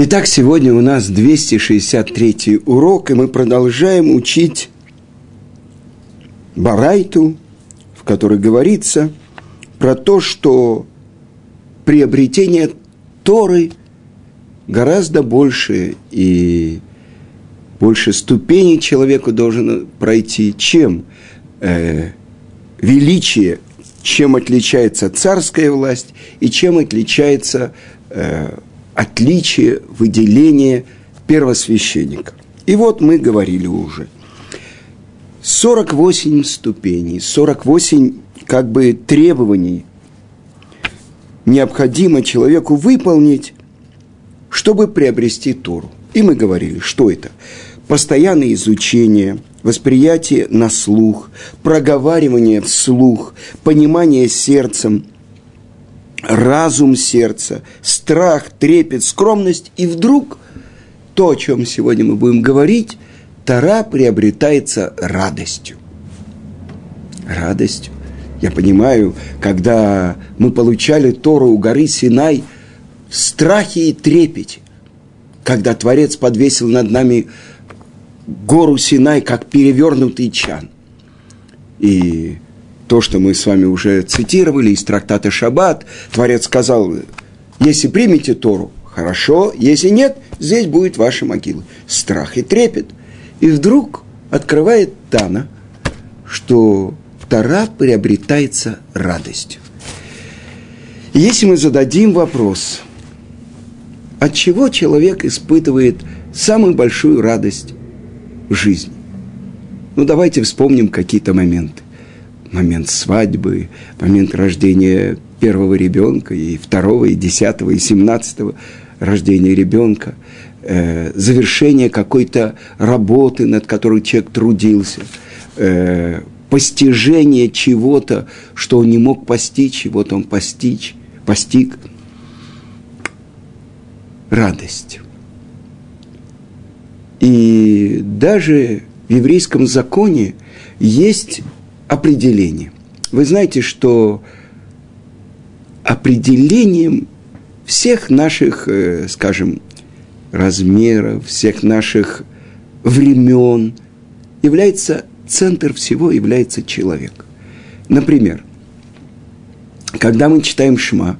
Итак, сегодня у нас 263 урок, и мы продолжаем учить Барайту, в которой говорится про то, что приобретение Торы гораздо больше и больше ступеней человеку должен пройти, чем э, величие, чем отличается царская власть и чем отличается э, отличие, выделение первосвященника. И вот мы говорили уже. 48 ступеней, 48 как бы требований необходимо человеку выполнить, чтобы приобрести Тору. И мы говорили, что это? Постоянное изучение, восприятие на слух, проговаривание вслух, понимание сердцем – разум сердца, страх, трепет, скромность, и вдруг то, о чем сегодня мы будем говорить, Тара приобретается радостью. Радостью. Я понимаю, когда мы получали Тору у горы Синай в страхе и трепете, когда Творец подвесил над нами гору Синай, как перевернутый чан. И то, что мы с вами уже цитировали из трактата Шаббат, Творец сказал, если примете Тору, хорошо, если нет, здесь будет ваша могила. Страх и трепет. И вдруг открывает Тана, что Тора приобретается радостью. Если мы зададим вопрос, от чего человек испытывает самую большую радость в жизни? Ну, давайте вспомним какие-то моменты момент свадьбы, момент рождения первого ребенка, и второго, и десятого, и семнадцатого рождения ребенка, э, завершение какой-то работы, над которой человек трудился, э, постижение чего-то, что он не мог постичь, и вот он постичь, постиг. Радость. И даже в еврейском законе есть определение. Вы знаете, что определением всех наших, э, скажем, размеров, всех наших времен является центр всего, является человек. Например, когда мы читаем Шма,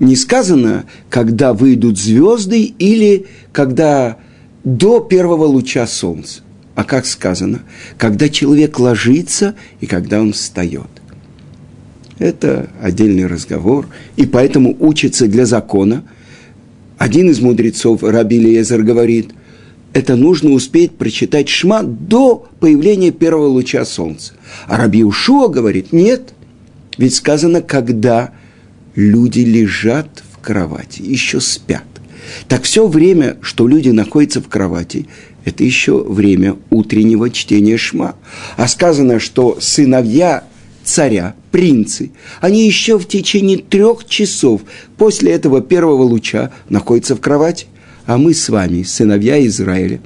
не сказано, когда выйдут звезды или когда до первого луча солнца а как сказано, когда человек ложится и когда он встает. Это отдельный разговор, и поэтому учится для закона. Один из мудрецов, Раби Лезер, говорит, это нужно успеть прочитать Шма до появления первого луча солнца. А Раби Ушуа говорит, нет, ведь сказано, когда люди лежат в кровати, еще спят. Так все время, что люди находятся в кровати, это еще время утреннего чтения Шма. А сказано, что сыновья царя, принцы, они еще в течение трех часов после этого первого луча находятся в кровати. А мы с вами, сыновья Израиля,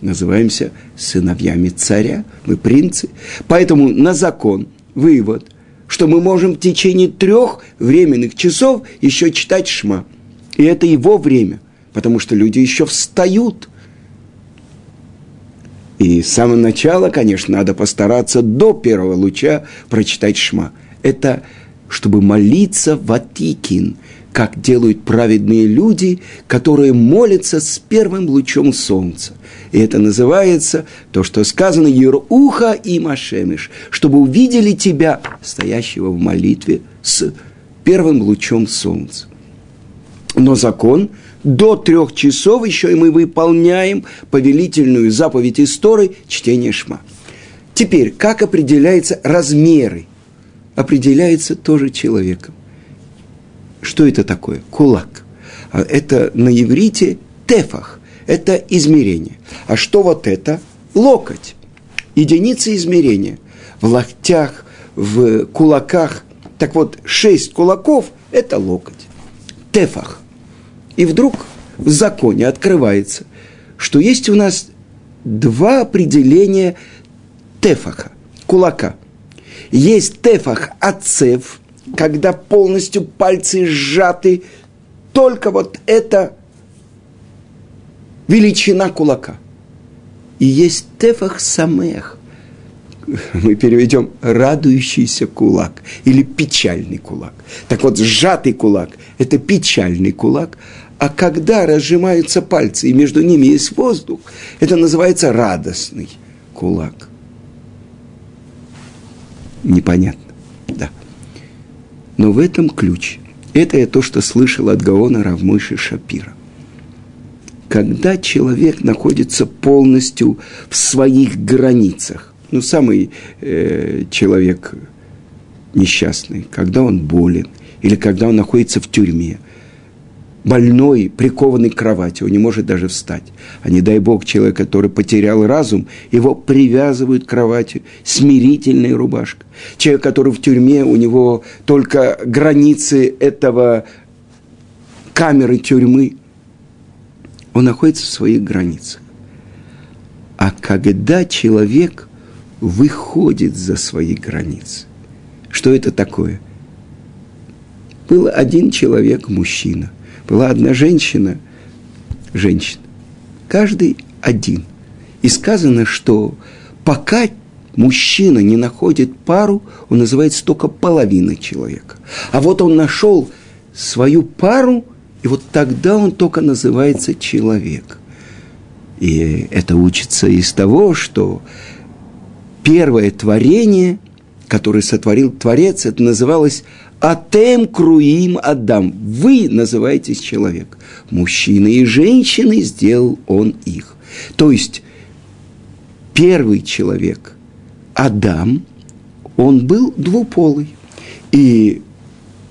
называемся сыновьями царя, мы принцы. Поэтому на закон вывод, что мы можем в течение трех временных часов еще читать Шма. И это его время, потому что люди еще встают – и с самого начала, конечно, надо постараться до первого луча прочитать Шма. Это чтобы молиться в Атикин, как делают праведные люди, которые молятся с первым лучом солнца. И это называется то, что сказано Еруха и Машемиш, чтобы увидели тебя, стоящего в молитве с первым лучом солнца. Но закон до трех часов еще и мы выполняем повелительную заповедь истории чтения Шма. Теперь, как определяются размеры? Определяется тоже человеком. Что это такое? Кулак. А это на иврите тефах. Это измерение. А что вот это? Локоть. Единица измерения. В локтях, в кулаках. Так вот, шесть кулаков – это локоть. Тефах. И вдруг в законе открывается, что есть у нас два определения тефаха, кулака. Есть тефах отцев, когда полностью пальцы сжаты, только вот это величина кулака. И есть тефах самех. Мы переведем радующийся кулак или печальный кулак. Так вот, сжатый кулак – это печальный кулак, а когда разжимаются пальцы и между ними есть воздух, это называется радостный кулак. Непонятно, да. Но в этом ключ. Это я то, что слышал от Гаона Равмыши Шапира. Когда человек находится полностью в своих границах, ну, самый э, человек несчастный, когда он болен, или когда он находится в тюрьме – больной, прикованный к кровати, он не может даже встать. А не дай Бог, человек, который потерял разум, его привязывают к кровати, смирительная рубашка. Человек, который в тюрьме, у него только границы этого камеры тюрьмы, он находится в своих границах. А когда человек выходит за свои границы, что это такое? Был один человек, мужчина – была одна женщина, женщина, каждый один. И сказано, что пока мужчина не находит пару, он называется только половина человека. А вот он нашел свою пару, и вот тогда он только называется человек. И это учится из того, что первое творение, которое сотворил Творец, это называлось Атем круим Адам. Вы называетесь человек. Мужчины и женщины сделал он их. То есть первый человек, Адам, он был двуполый. И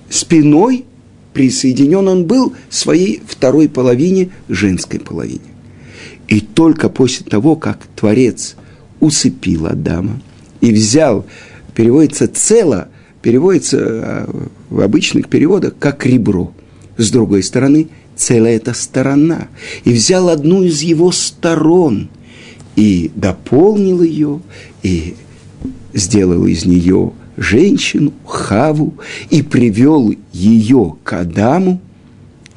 спиной присоединен он был своей второй половине, женской половине. И только после того, как Творец усыпил Адама и взял, переводится цело – переводится а, в обычных переводах как ребро. С другой стороны, целая эта сторона. И взял одну из его сторон и дополнил ее, и сделал из нее женщину, Хаву, и привел ее к Адаму.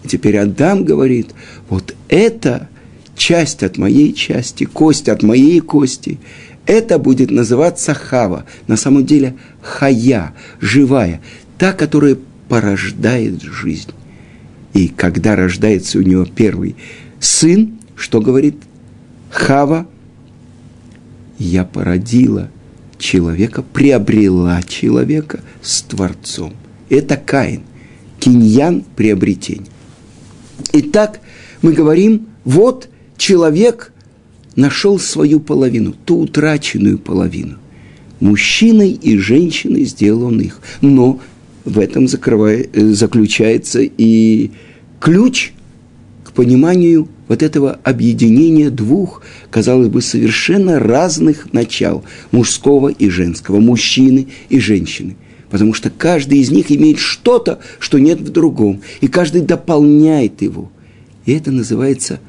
И теперь Адам говорит, вот это часть от моей части, кость от моей кости – это будет называться хава. На самом деле хая, живая, та, которая порождает жизнь. И когда рождается у него первый сын, что говорит Хава? Я породила человека, приобрела человека с Творцом. Это Каин. Киньян – приобретение. Итак, мы говорим, вот человек нашел свою половину, ту утраченную половину. Мужчиной и женщиной сделал он их. Но в этом э, заключается и ключ к пониманию вот этого объединения двух, казалось бы, совершенно разных начал, мужского и женского, мужчины и женщины. Потому что каждый из них имеет что-то, что нет в другом, и каждый дополняет его. И это называется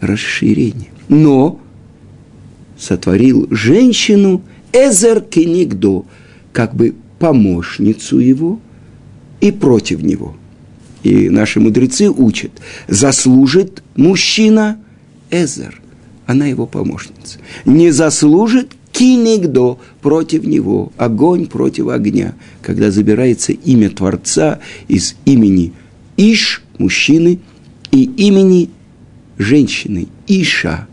расширение но сотворил женщину Эзер Кенигдо, как бы помощницу его и против него. И наши мудрецы учат, заслужит мужчина Эзер, она его помощница. Не заслужит кинегдо против него, огонь против огня, когда забирается имя Творца из имени Иш, мужчины, и имени женщины, Иша,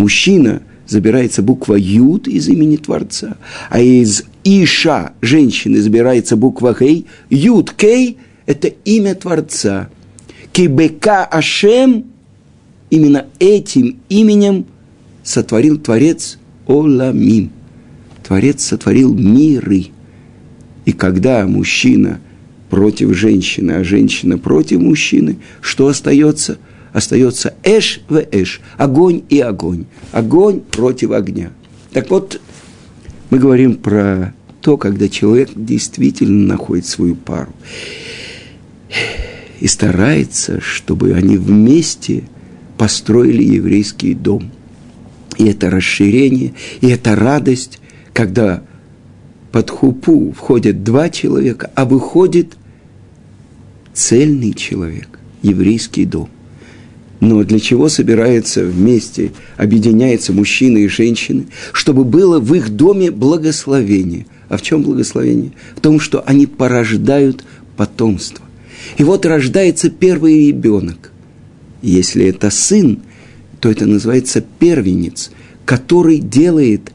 мужчина забирается буква Юд из имени Творца, а из Иша, женщины, забирается буква Хей, Юд Кей – это имя Творца. Кибека Ашем – именно этим именем сотворил Творец Оламим. Творец сотворил миры. И когда мужчина против женщины, а женщина против мужчины, что остается – остается эш в эш, огонь и огонь, огонь против огня. Так вот, мы говорим про то, когда человек действительно находит свою пару и старается, чтобы они вместе построили еврейский дом. И это расширение, и это радость, когда под хупу входят два человека, а выходит цельный человек, еврейский дом. Но для чего собираются вместе, объединяются мужчины и женщины? Чтобы было в их доме благословение. А в чем благословение? В том, что они порождают потомство. И вот рождается первый ребенок. Если это сын, то это называется первенец, который делает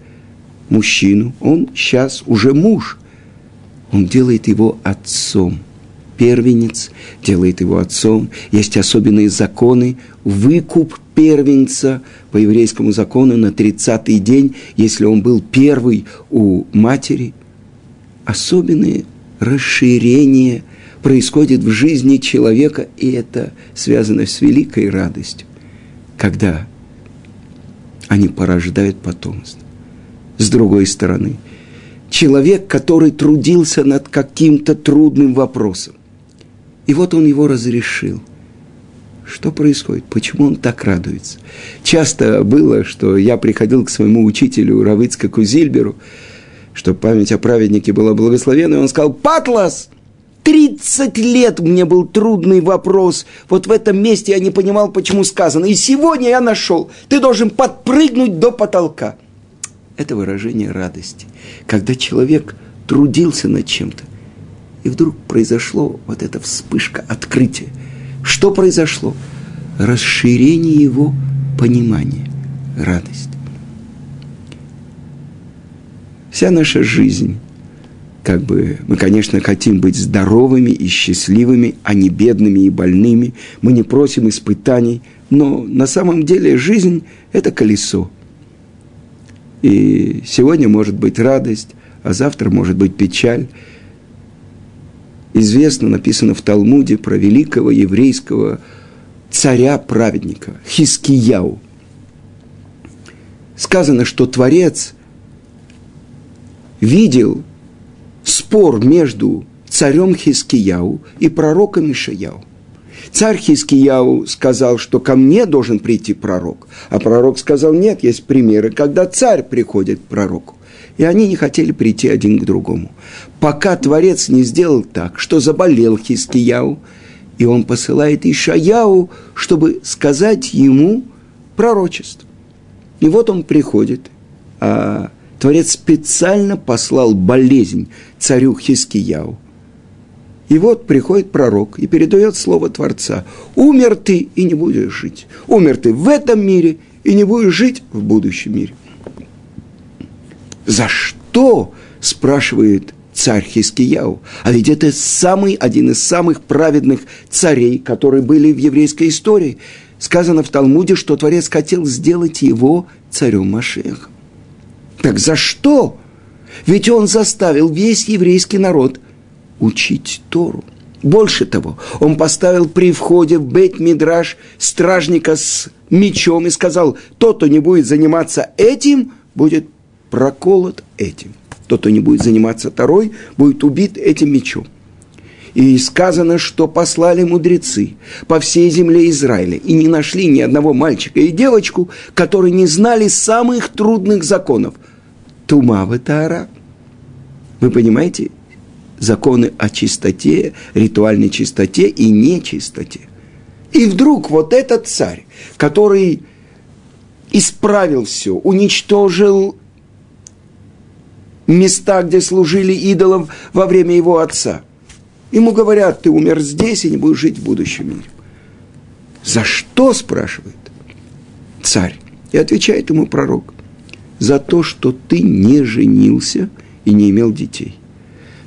мужчину, он сейчас уже муж, он делает его отцом – первенец, делает его отцом. Есть особенные законы. Выкуп первенца по еврейскому закону на 30-й день, если он был первый у матери. Особенные расширения происходит в жизни человека, и это связано с великой радостью, когда они порождают потомство. С другой стороны, человек, который трудился над каким-то трудным вопросом, и вот он его разрешил. Что происходит? Почему он так радуется? Часто было, что я приходил к своему учителю Равыцкаку Зильберу, чтобы память о праведнике была благословенной, он сказал, «Патлас, 30 лет мне был трудный вопрос. Вот в этом месте я не понимал, почему сказано. И сегодня я нашел. Ты должен подпрыгнуть до потолка. Это выражение радости. Когда человек трудился над чем-то, и вдруг произошло вот эта вспышка, открытие. Что произошло? Расширение его понимания, радость. Вся наша жизнь, как бы мы, конечно, хотим быть здоровыми и счастливыми, а не бедными и больными. Мы не просим испытаний, но на самом деле жизнь – это колесо. И сегодня может быть радость, а завтра может быть печаль – известно, написано в Талмуде про великого еврейского царя-праведника Хискияу. Сказано, что Творец видел спор между царем Хискияу и пророком Ишаяу. Царь Хискияу сказал, что ко мне должен прийти пророк, а пророк сказал, нет, есть примеры, когда царь приходит к пророку. И они не хотели прийти один к другому. Пока Творец не сделал так, что заболел Хискияу, и он посылает Ишаяу, чтобы сказать ему пророчество. И вот он приходит, а Творец специально послал болезнь царю Хискияу. И вот приходит пророк и передает слово Творца. Умер ты и не будешь жить. Умер ты в этом мире и не будешь жить в будущем мире. За что? спрашивает царь Хискияу. А ведь это самый, один из самых праведных царей, которые были в еврейской истории. Сказано в Талмуде, что Творец хотел сделать его царем Машехом. Так за что? Ведь он заставил весь еврейский народ учить Тору. Больше того, он поставил при входе в Бейт-Мидраш стражника с мечом и сказал, тот, кто не будет заниматься этим, будет проколот этим. Тот, кто не будет заниматься Тарой, будет убит этим мечом. И сказано, что послали мудрецы по всей земле Израиля и не нашли ни одного мальчика и девочку, которые не знали самых трудных законов. Тума в Тара. Вы понимаете? Законы о чистоте, ритуальной чистоте и нечистоте. И вдруг вот этот царь, который исправил все, уничтожил места, где служили идолам во время его отца. Ему говорят, ты умер здесь и не будешь жить в будущем мире. За что, спрашивает царь? И отвечает ему пророк. За то, что ты не женился и не имел детей.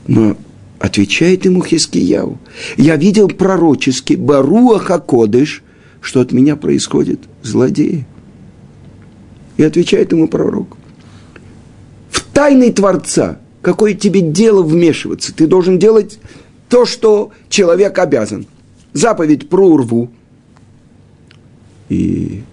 Но отвечает ему Хискияу. Я видел пророчески Баруах Акодыш, что от меня происходит злодеи. И отвечает ему пророк тайны Творца. Какое тебе дело вмешиваться? Ты должен делать то, что человек обязан. Заповедь про урву. И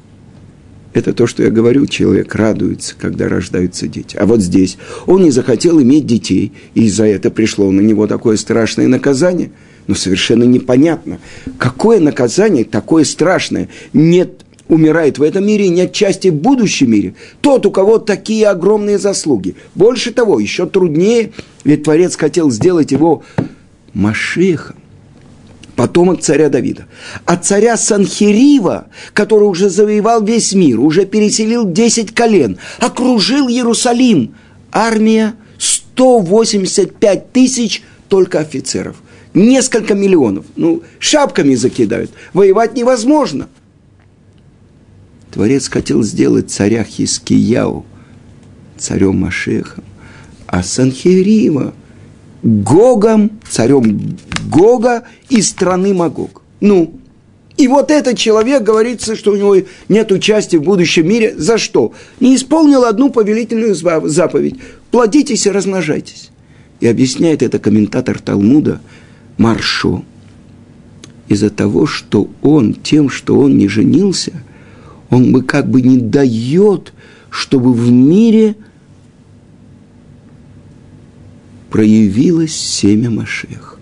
это то, что я говорю, человек радуется, когда рождаются дети. А вот здесь он не захотел иметь детей, и из-за этого пришло на него такое страшное наказание. Но совершенно непонятно, какое наказание такое страшное. Нет умирает в этом мире и нет части в будущем мире. Тот, у кого такие огромные заслуги. Больше того, еще труднее, ведь Творец хотел сделать его Машехом. потомок царя Давида. А царя Санхирива, который уже завоевал весь мир, уже переселил 10 колен, окружил Иерусалим, армия 185 тысяч только офицеров. Несколько миллионов. Ну, шапками закидают. Воевать невозможно. Творец хотел сделать царя Хискияу царем Машехом, а Санхирива Гогом, царем Гога из страны Магог. Ну, и вот этот человек говорится, что у него нет участия в будущем мире. За что? Не исполнил одну повелительную заповедь. Плодитесь и размножайтесь. И объясняет это комментатор Талмуда Маршо. Из-за того, что он, тем, что он не женился, он бы как бы не дает, чтобы в мире проявилось семя Машех.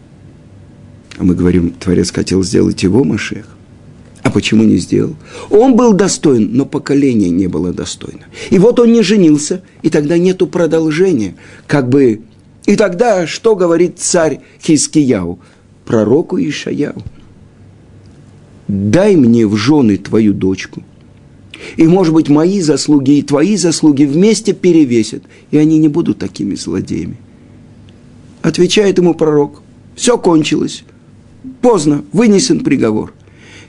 А мы говорим, Творец хотел сделать его Машех. А почему не сделал? Он был достоин, но поколение не было достойно. И вот он не женился, и тогда нету продолжения. Как бы... И тогда что говорит царь Хискияу? Пророку Ишаяу. Дай мне в жены твою дочку. И, может быть, мои заслуги и твои заслуги вместе перевесят, и они не будут такими злодеями. Отвечает ему пророк. Все кончилось. Поздно, вынесен приговор –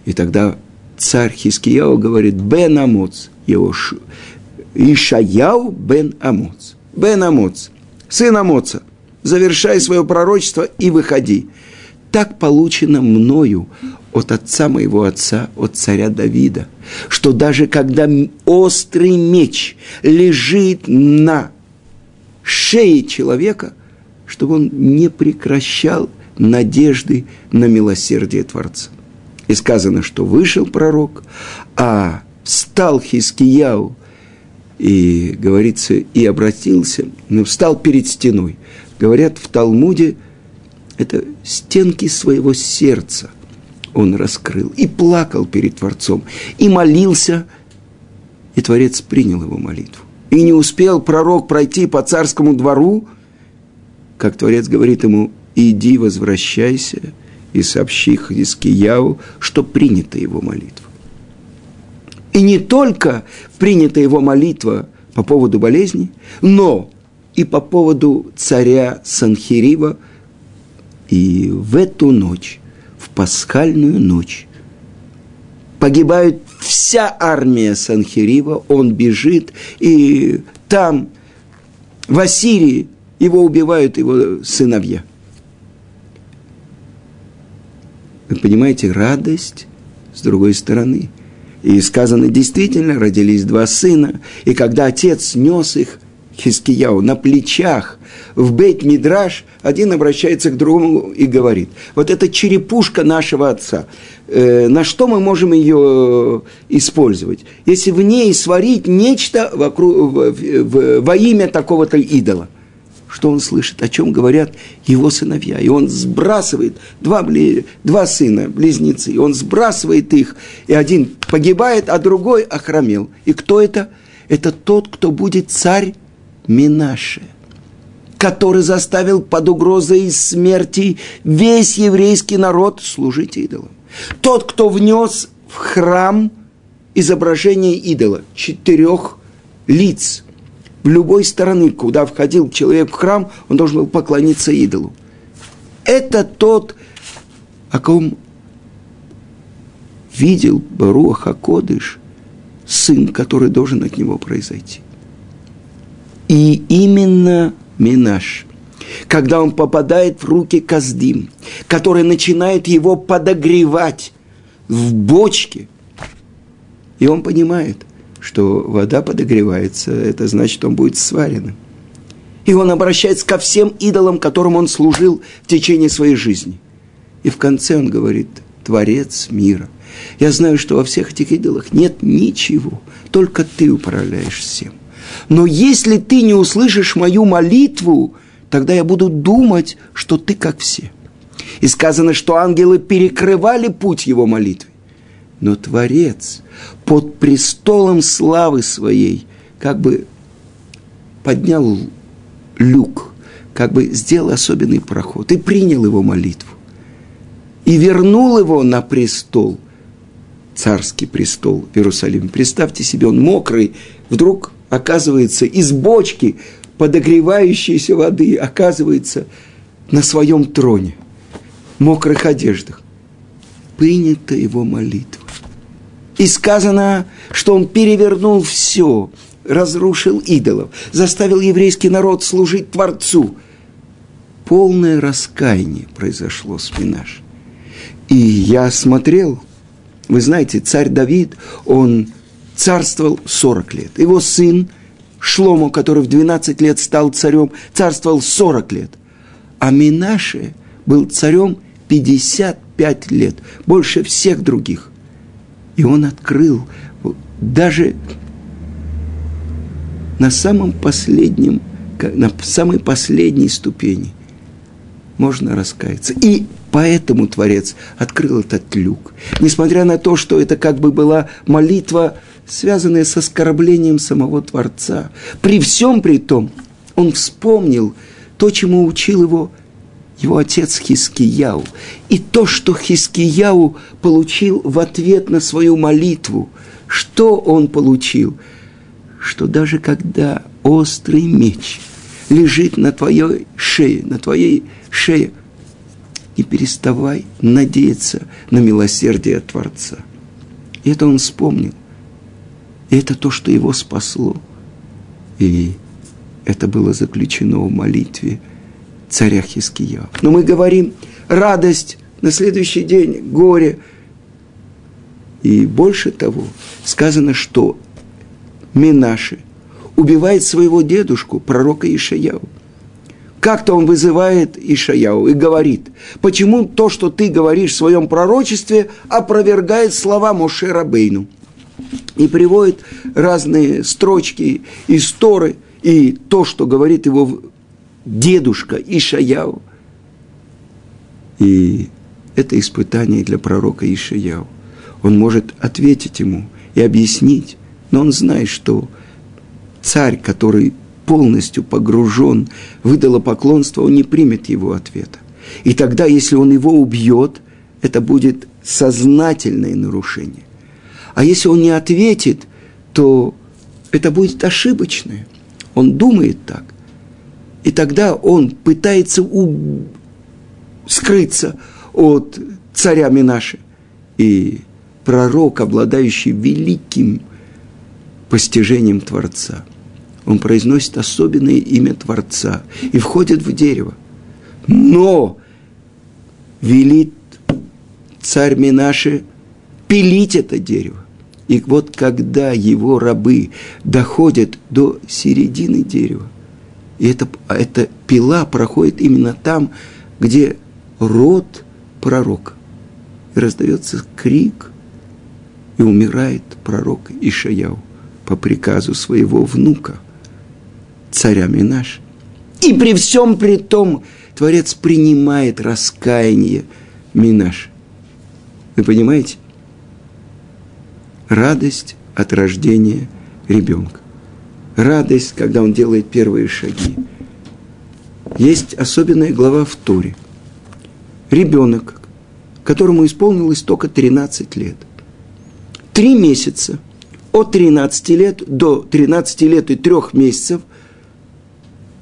и тогда царь Хискияу говорит, Бен Амоц, его ш... Ишаяу Бен Амоц. Бен Амоц, сын Амоца, завершай свое пророчество и выходи. Так получено мною от отца моего отца, от царя Давида, что даже когда острый меч лежит на шее человека, чтобы он не прекращал надежды на милосердие Творца. И сказано, что вышел пророк, а встал Хискияу, и говорится, и обратился, но встал перед стеной. Говорят в Талмуде, это стенки своего сердца он раскрыл и плакал перед Творцом, и молился, и Творец принял его молитву. И не успел пророк пройти по царскому двору, как Творец говорит ему, иди, возвращайся – и сообщи Хискияу, что принята его молитва. И не только принята его молитва по поводу болезни, но и по поводу царя Санхирива. И в эту ночь, в пасхальную ночь, погибает вся армия Санхирива, он бежит, и там, в Ассирии, его убивают его сыновья – Вы понимаете, радость с другой стороны. И сказано, действительно, родились два сына, и когда отец нес их, Хискияу, на плечах в бейт Мидраш, один обращается к другому и говорит, вот эта черепушка нашего отца, э, на что мы можем ее использовать? Если в ней сварить нечто вокруг, в, в, во имя такого-то идола что он слышит, о чем говорят его сыновья. И он сбрасывает два, два сына, близнецы, и он сбрасывает их, и один погибает, а другой охромел. И кто это? Это тот, кто будет царь Минаше, который заставил под угрозой смерти весь еврейский народ служить идолам. Тот, кто внес в храм изображение идола, четырех лиц – в любой стороны, куда входил человек в храм, он должен был поклониться идолу. Это тот, о ком видел Баруах Акодыш, сын, который должен от него произойти. И именно Минаш, когда он попадает в руки Каздим, который начинает его подогревать в бочке, и он понимает – что вода подогревается, это значит, он будет сваренным. И он обращается ко всем идолам, которым он служил в течение своей жизни. И в конце он говорит, Творец мира. Я знаю, что во всех этих идолах нет ничего, только ты управляешь всем. Но если ты не услышишь мою молитву, тогда я буду думать, что ты как все. И сказано, что ангелы перекрывали путь его молитвы. Но Творец под престолом славы своей как бы поднял люк, как бы сделал особенный проход и принял его молитву. и вернул его на престол, царский престол в Иерусалиме. Представьте себе, он мокрый, вдруг оказывается из бочки подогревающейся воды, оказывается на своем троне, в мокрых одеждах. Принята его молитва. И сказано, что он перевернул все, разрушил идолов, заставил еврейский народ служить Творцу. Полное раскаяние произошло с Минаш. И я смотрел, вы знаете, царь Давид, он царствовал 40 лет. Его сын Шлому, который в 12 лет стал царем, царствовал 40 лет. А Минаше был царем 55 лет, больше всех других. И он открыл даже на самом последнем, на самой последней ступени можно раскаяться. И поэтому Творец открыл этот люк. Несмотря на то, что это как бы была молитва, связанная с оскорблением самого Творца. При всем при том, он вспомнил то, чему учил его его отец Хискияу. И то, что Хискияу получил в ответ на свою молитву, что он получил? Что даже когда острый меч лежит на твоей шее, на твоей шее, не переставай надеяться на милосердие Творца. Это он вспомнил. И это то, что его спасло. И это было заключено в молитве – царя Хиския. Но мы говорим радость, на следующий день горе. И больше того, сказано, что Минаши убивает своего дедушку, пророка Ишаяу. Как-то он вызывает Ишаяу и говорит, почему то, что ты говоришь в своем пророчестве, опровергает слова Моше Рабейну. И приводит разные строчки из Торы, и то, что говорит его дедушка Ишаяу. И это испытание для пророка Ишаяу. Он может ответить ему и объяснить, но он знает, что царь, который полностью погружен в идолопоклонство, он не примет его ответа. И тогда, если он его убьет, это будет сознательное нарушение. А если он не ответит, то это будет ошибочное. Он думает так. И тогда он пытается у... скрыться от царя Минаши. И пророк, обладающий великим постижением Творца, он произносит особенное имя Творца и входит в дерево. Но велит царь Минаши пилить это дерево. И вот когда его рабы доходят до середины дерева, и эта, эта пила проходит именно там, где род пророка. И раздается крик, и умирает пророк Ишаяу по приказу своего внука, царя Минаш. И при всем при том Творец принимает раскаяние Минаш. Вы понимаете? Радость от рождения ребенка радость, когда он делает первые шаги. Есть особенная глава в Торе. Ребенок, которому исполнилось только 13 лет. Три месяца, от 13 лет до 13 лет и трех месяцев,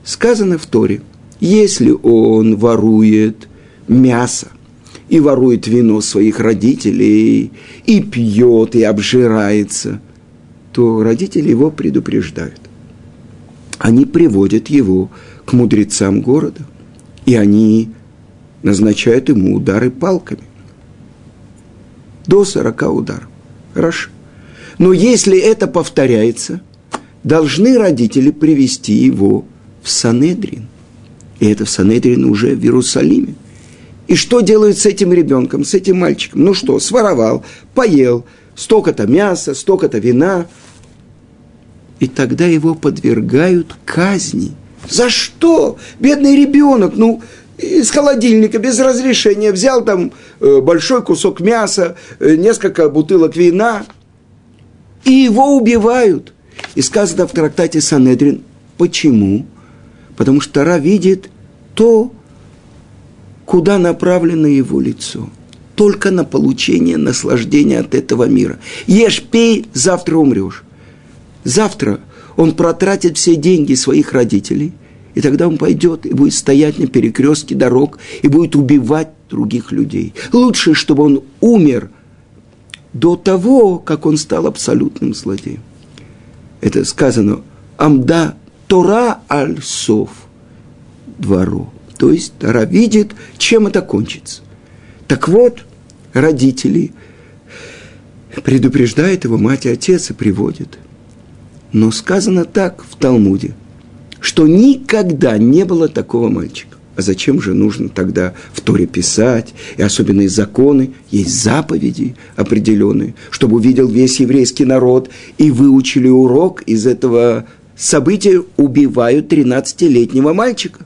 сказано в Торе, если он ворует мясо, и ворует вино своих родителей, и пьет, и обжирается – то родители его предупреждают. Они приводят его к мудрецам города, и они назначают ему удары палками. До сорока ударов. Хорошо. Но если это повторяется, должны родители привести его в Санедрин. И это в Санедрин уже в Иерусалиме. И что делают с этим ребенком, с этим мальчиком? Ну что, своровал, поел, столько-то мяса, столько-то вина – и тогда его подвергают казни. За что? Бедный ребенок, ну, из холодильника без разрешения взял там э, большой кусок мяса, э, несколько бутылок вина, и его убивают. И сказано в трактате Санедрин, почему? Потому что Тара видит то, куда направлено его лицо. только на получение наслаждения от этого мира. Ешь, пей, завтра умрешь. Завтра он протратит все деньги своих родителей, и тогда он пойдет и будет стоять на перекрестке дорог и будет убивать других людей. Лучше, чтобы он умер до того, как он стал абсолютным злодеем. Это сказано «Амда Тора аль-Сов» двору. То есть Тора видит, чем это кончится. Так вот, родители предупреждают его мать и отец и приводят. Но сказано так в Талмуде, что никогда не было такого мальчика. А зачем же нужно тогда в Торе писать, и особенные законы, есть заповеди определенные, чтобы увидел весь еврейский народ и выучили урок из этого события, убивают 13-летнего мальчика.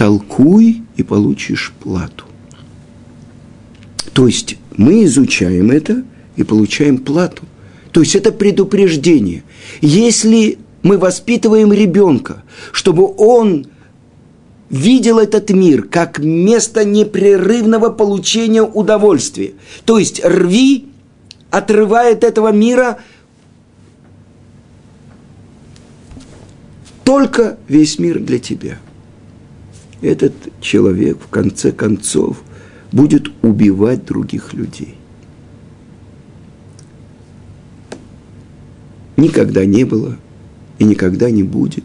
Толкуй и получишь плату. То есть мы изучаем это и получаем плату. То есть это предупреждение. Если мы воспитываем ребенка, чтобы он видел этот мир как место непрерывного получения удовольствия. То есть рви отрывает этого мира только весь мир для тебя. Этот человек в конце концов будет убивать других людей. Никогда не было – и никогда не будет.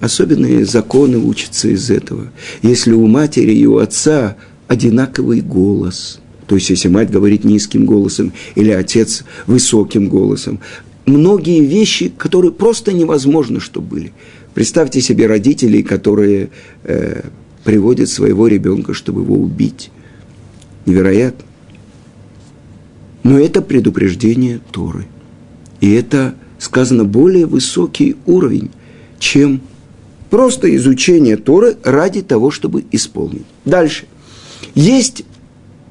Особенные законы учатся из этого. Если у матери и у отца одинаковый голос, то есть если мать говорит низким голосом или отец высоким голосом, многие вещи, которые просто невозможно, что были. Представьте себе родителей, которые э, приводят своего ребенка, чтобы его убить. Невероятно. Но это предупреждение Торы. И это сказано более высокий уровень, чем просто изучение Торы ради того, чтобы исполнить. Дальше. Есть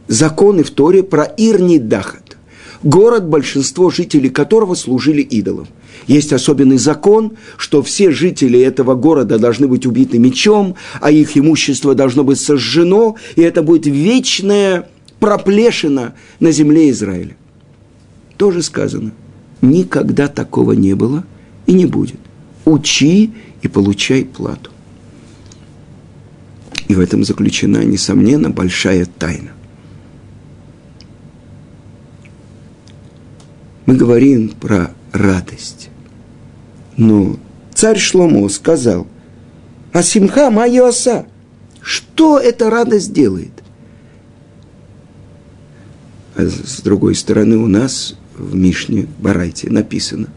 законы в Торе про Ирнидахат, город, большинство жителей которого служили идолам. Есть особенный закон, что все жители этого города должны быть убиты мечом, а их имущество должно быть сожжено, и это будет вечная проплешина на земле Израиля. Тоже сказано – Никогда такого не было и не будет. Учи и получай плату. И в этом заключена, несомненно, большая тайна. Мы говорим про радость. Но царь Шломо сказал, а симха майоса, что эта радость делает? А с другой стороны, у нас в Мишне Барайте написано,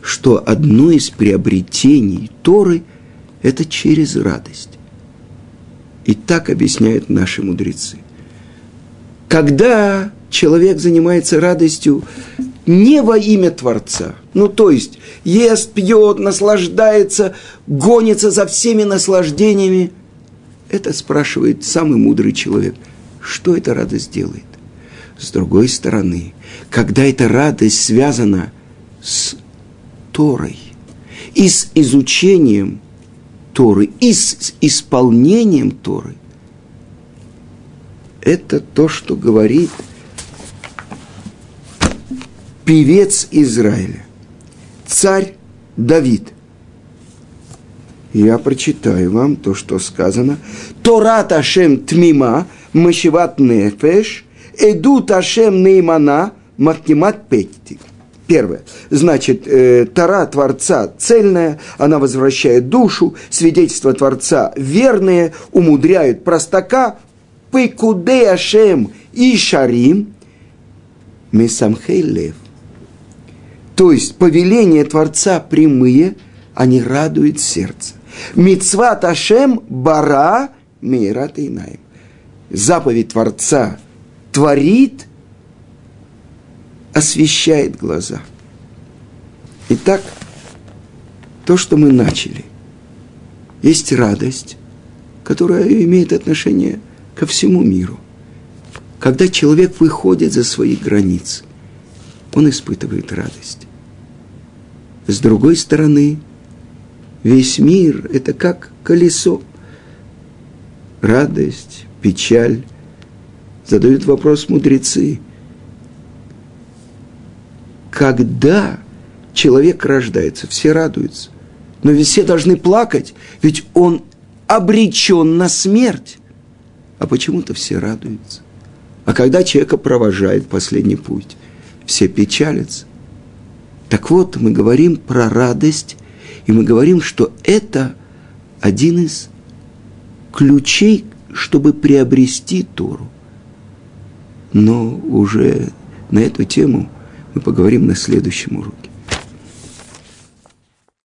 что одно из приобретений Торы – это через радость. И так объясняют наши мудрецы. Когда человек занимается радостью не во имя Творца, ну то есть ест, пьет, наслаждается, гонится за всеми наслаждениями, это спрашивает самый мудрый человек, что эта радость делает. С другой стороны, когда эта радость связана с Торой и с изучением Торы, и с исполнением Торы, это то, что говорит певец Израиля, царь Давид. Я прочитаю вам то, что сказано. Торат Ашем Тмима, Машиват Нефеш – Эдут Ашем Неймана Махкимат Петти. Первое. Значит, э, Тара Творца цельная, она возвращает душу, свидетельство Творца верные, умудряют простака, Пекуде Ашем и Шарим, Месамхей Лев. То есть, повеления Творца прямые, они радуют сердце. Мицват Ашем Бара Мейрат Инаем. Заповедь Творца – творит, освещает глаза. Итак, то, что мы начали, есть радость, которая имеет отношение ко всему миру. Когда человек выходит за свои границы, он испытывает радость. С другой стороны, весь мир – это как колесо. радость, печаль. Задают вопрос мудрецы. Когда человек рождается, все радуются. Но ведь все должны плакать, ведь он обречен на смерть. А почему-то все радуются. А когда человека провожает последний путь, все печалятся. Так вот, мы говорим про радость, и мы говорим, что это один из ключей, чтобы приобрести Тору. Но уже на эту тему мы поговорим на следующем уроке.